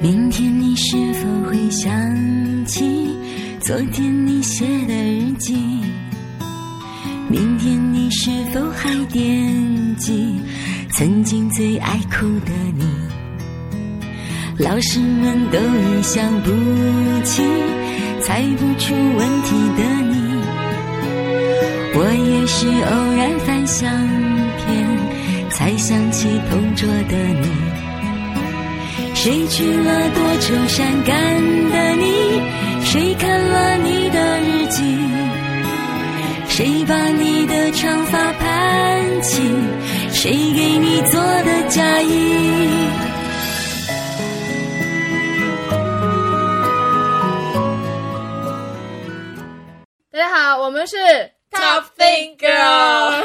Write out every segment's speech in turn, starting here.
明天你是否会想起昨天你写的日记？明天你是否还惦记曾经最爱哭的你？老师们都已想不起猜不出问题的你，我也是偶然翻相谁去了多愁善感的你？谁看了你的日记？谁把你的长发盘起？谁给你做的嫁衣？大家好，我们是 Top Thing Girl 哎，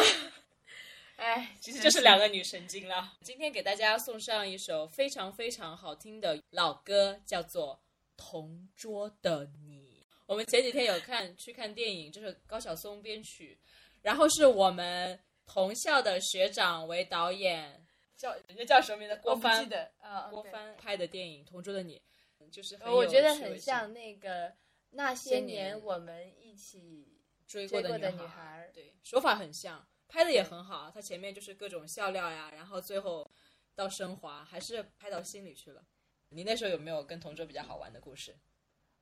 其实就是两个女神经了。今天给大家送上一首非常非常好听的老歌，叫做《同桌的你》。我们前几天有看去看电影，就是高晓松编曲，然后是我们同校的学长为导演，叫人家叫什么名字？郭帆。记得啊，郭帆拍的电影《同桌的你》，就是很我觉得很像那个那些年我们一起追过的女孩，对，手法很像。拍的也很好，他前面就是各种笑料呀，然后最后到升华，还是拍到心里去了。你那时候有没有跟同桌比较好玩的故事？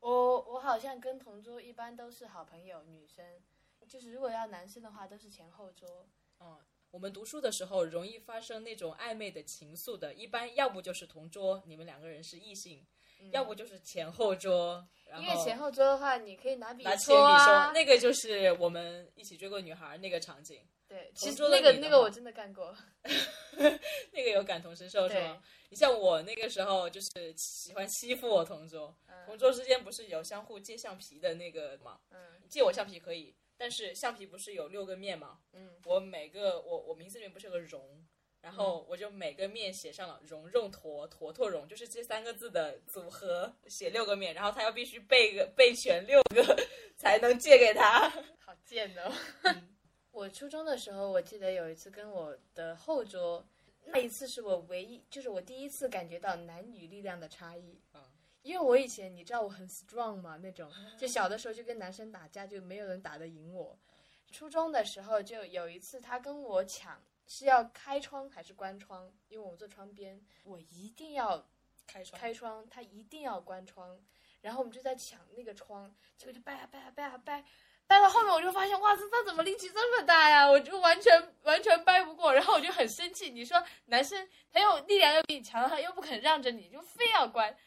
我我好像跟同桌一般都是好朋友，女生就是如果要男生的话都是前后桌。嗯，我们读书的时候容易发生那种暧昧的情愫的，一般要不就是同桌，你们两个人是异性。要不就是前后桌，因为前后桌的话，你可以拿笔戳啊。那个就是我们一起追过女孩那个场景。对，其实那个那个我真的干过，那个有感同身受是吗？你像我那个时候就是喜欢欺负我同桌，同桌之间不是有相互借橡皮的那个吗？嗯，借我橡皮可以，但是橡皮不是有六个面吗？嗯，我每个我我名字里面不是有个荣。然后我就每个面写上了“蓉蓉坨坨坨蓉”，就是这三个字的组合，写六个面，然后他要必须背个背全六个 才能借给他。好贱哦！我初中的时候，我记得有一次跟我的后桌，那一次是我唯一，就是我第一次感觉到男女力量的差异。嗯，因为我以前你知道我很 strong 嘛，那种就小的时候就跟男生打架，就没有人打得赢我。初中的时候就有一次他跟我抢。是要开窗还是关窗？因为我坐窗边，我一定要开窗。开窗，他一定要关窗。然后我们就在抢那个窗，结果就掰啊掰啊掰啊掰，掰到后面我就发现，哇塞，他怎么力气这么大呀？我就完全完全掰不过，然后我就很生气。你说男生他又力量又比你强，他又不肯让着你，就非要关。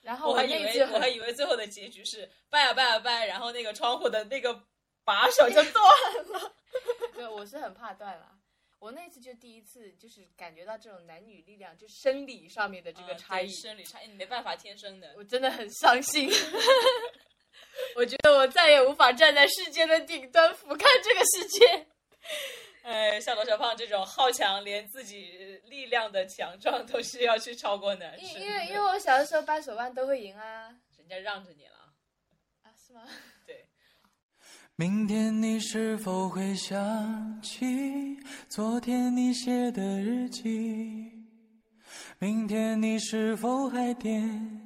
然后我还以为我还以为最后的结局是掰啊掰啊掰，然后那个窗户的那个把手就断了。对，我是很怕断了。我那次就第一次，就是感觉到这种男女力量，就生理上面的这个差异。生理差异，你没办法，天生的。我真的很伤心。我觉得我再也无法站在世界的顶端俯瞰这个世界。哎，像罗小胖这种好强，连自己力量的强壮都是要去超过男生。因为因为我小的时候掰手腕都会赢啊，人家让着你了。啊，是吗？对。明天你是否会想起昨天你写的日记？明天你是否还惦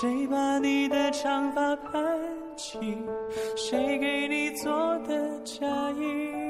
谁把你的长发盘起？谁给你做的嫁衣？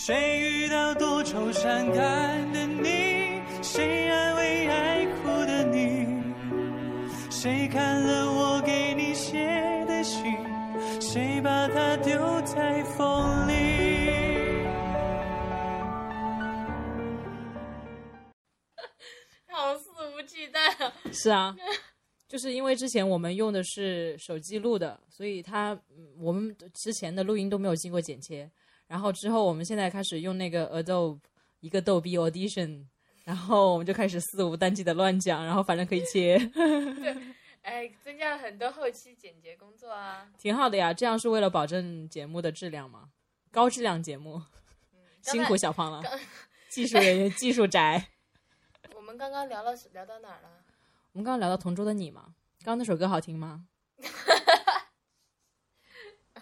谁遇到多愁善感的你？谁安慰爱哭的你？谁看了我给你写的信？谁把它丢在风里？好肆无忌惮是啊，就是因为之前我们用的是手机录的，所以它我们之前的录音都没有经过剪切。然后之后我们现在开始用那个 Adobe 一个逗逼 Audition，然后我们就开始肆无忌惮的乱讲，然后反正可以切。对，哎，增加了很多后期剪辑工作啊，挺好的呀。这样是为了保证节目的质量嘛，高质量节目。辛苦小胖了，技术人员，技术宅。我们刚刚聊了聊到哪儿了？我们刚刚聊到同桌的你嘛，刚刚那首歌好听吗？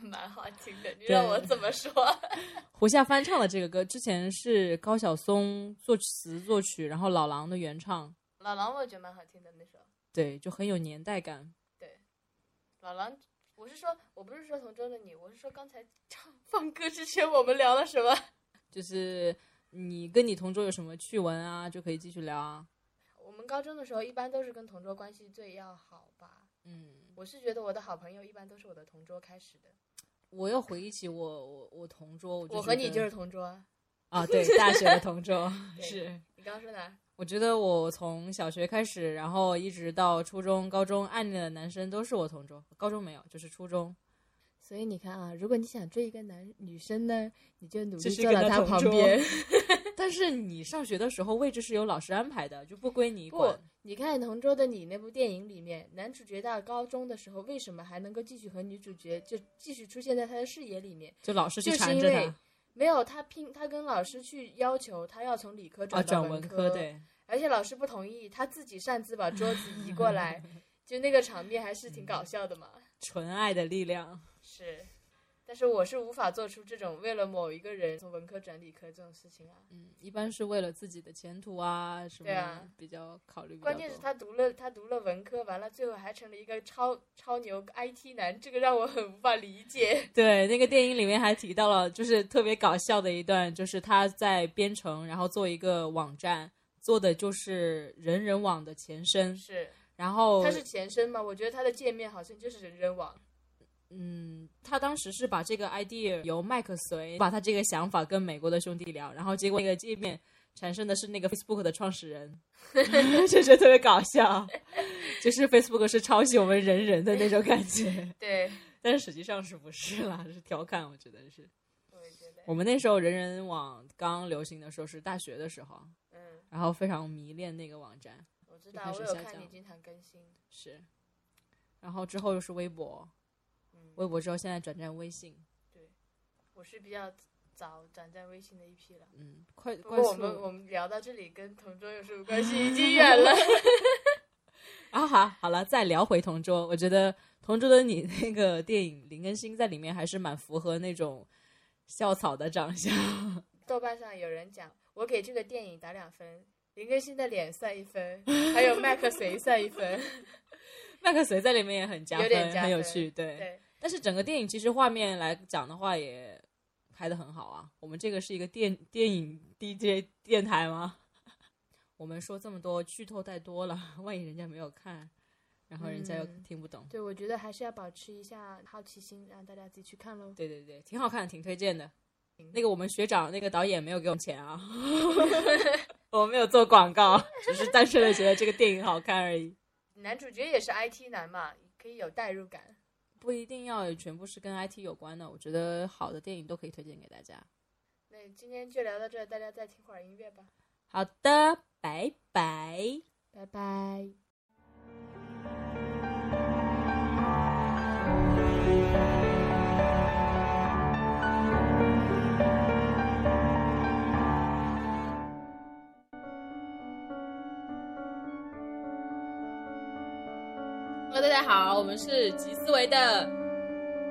蛮好听的，你让我怎么说？胡夏翻唱的这个歌，之前是高晓松作词作曲，然后老狼的原唱。老狼我觉得蛮好听的那首。对，就很有年代感。对，老狼，我是说，我不是说同桌的你，我是说刚才唱放歌之前我们聊了什么？就是你跟你同桌有什么趣闻啊，就可以继续聊啊。我们高中的时候一般都是跟同桌关系最要好吧？嗯，我是觉得我的好朋友一般都是我的同桌开始的。我又回忆起我我我同桌，我和你就是同桌啊，对，大学的同桌 是。你刚刚说哪？我觉得我从小学开始，然后一直到初中、高中，暗恋的男生都是我同桌。高中没有，就是初中。所以你看啊，如果你想追一个男女生呢，你就努力坐在他旁边。但是你上学的时候位置是由老师安排的，就不归你管。不，你看《同桌的你》那部电影里面，男主角到高中的时候，为什么还能够继续和女主角就继续出现在他的视野里面？就老师去缠着他。没有他拼，他跟老师去要求他要从理科转到文科，对。而且老师不同意，他自己擅自把桌子移过来，就那个场面还是挺搞笑的嘛。纯爱的力量是。但是我是无法做出这种为了某一个人从文科转理科这种事情啊。嗯，一般是为了自己的前途啊什么。对啊，比较考虑。关键是他读了他读了文科，完了最后还成了一个超超牛 IT 男，这个让我很无法理解。对，那个电影里面还提到了，就是特别搞笑的一段，就是他在编程，然后做一个网站，做的就是人人网的前身。是。然后。它是前身吗？我觉得它的界面好像就是人人网。嗯，他当时是把这个 idea 由麦克随把他这个想法跟美国的兄弟聊，然后结果那个界面产生的是那个 Facebook 的创始人，就觉得特别搞笑，就是 Facebook 是抄袭我们人人的那种感觉。对，但是实际上是不是啦？是调侃，我觉得是。我觉得。我们那时候人人网刚流行的时候是大学的时候，嗯，然后非常迷恋那个网站。我知道，我有看你经常更新。是，然后之后又是微博。微博之后，现在转战微信。对，我是比较早转战微信的一批了。嗯，快。不过我们我们聊到这里，跟同桌有什么关系？已经远了。啊，好，好了，再聊回同桌。我觉得同桌的你那个电影林更新在里面还是蛮符合那种校草的长相。豆瓣上有人讲，我给这个电影打两分，林更新的脸算一分，还有麦克谁算一分。麦克谁在里面也很加分，很有趣，对。但是整个电影其实画面来讲的话也拍的很好啊。我们这个是一个电电影 DJ 电台吗？我们说这么多剧透太多了，万一人家没有看，然后人家又听不懂。对，我觉得还是要保持一下好奇心，让大家自己去看喽。对对对，挺好看的，挺推荐的。那个我们学长那个导演没有给我们钱啊，我没有做广告，只是单纯的觉得这个电影好看而已。男主角也是 IT 男嘛，可以有代入感。不一定要全部是跟 IT 有关的，我觉得好的电影都可以推荐给大家。那今天就聊到这，大家再听会儿音乐吧。好的，拜拜，拜拜。大家好，我们是极思维的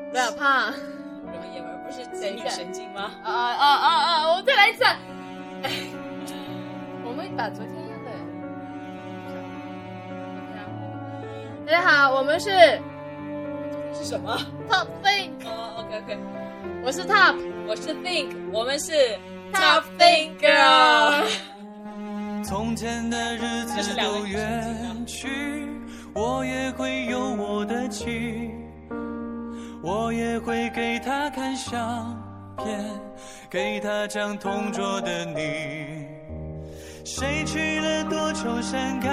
不要怕，容爷们不是在女神经吗？啊啊啊啊！我再来一次。我们把昨天一样的。大家好，我们是是什么？Top Think。哦，OK OK，我是 Top，我是 Think，我们是 Top Think Girl。从前的日子都远去，我也会有我的妻，我也会给他看相片，给他讲同桌的你。谁娶了多愁善感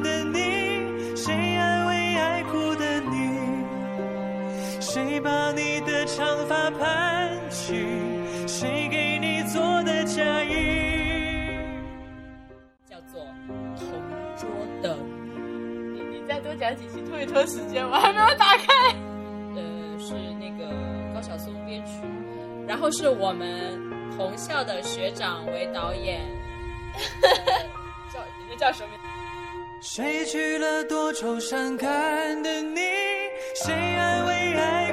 的你？谁安慰爱哭的你？谁把你的长发盘讲几期拖一拖时间，我 还没有打开。呃，是那个高晓松编曲，然后是我们同校的学长为导演。叫人家叫什么名？谁娶了多愁善感的你？谁安慰爱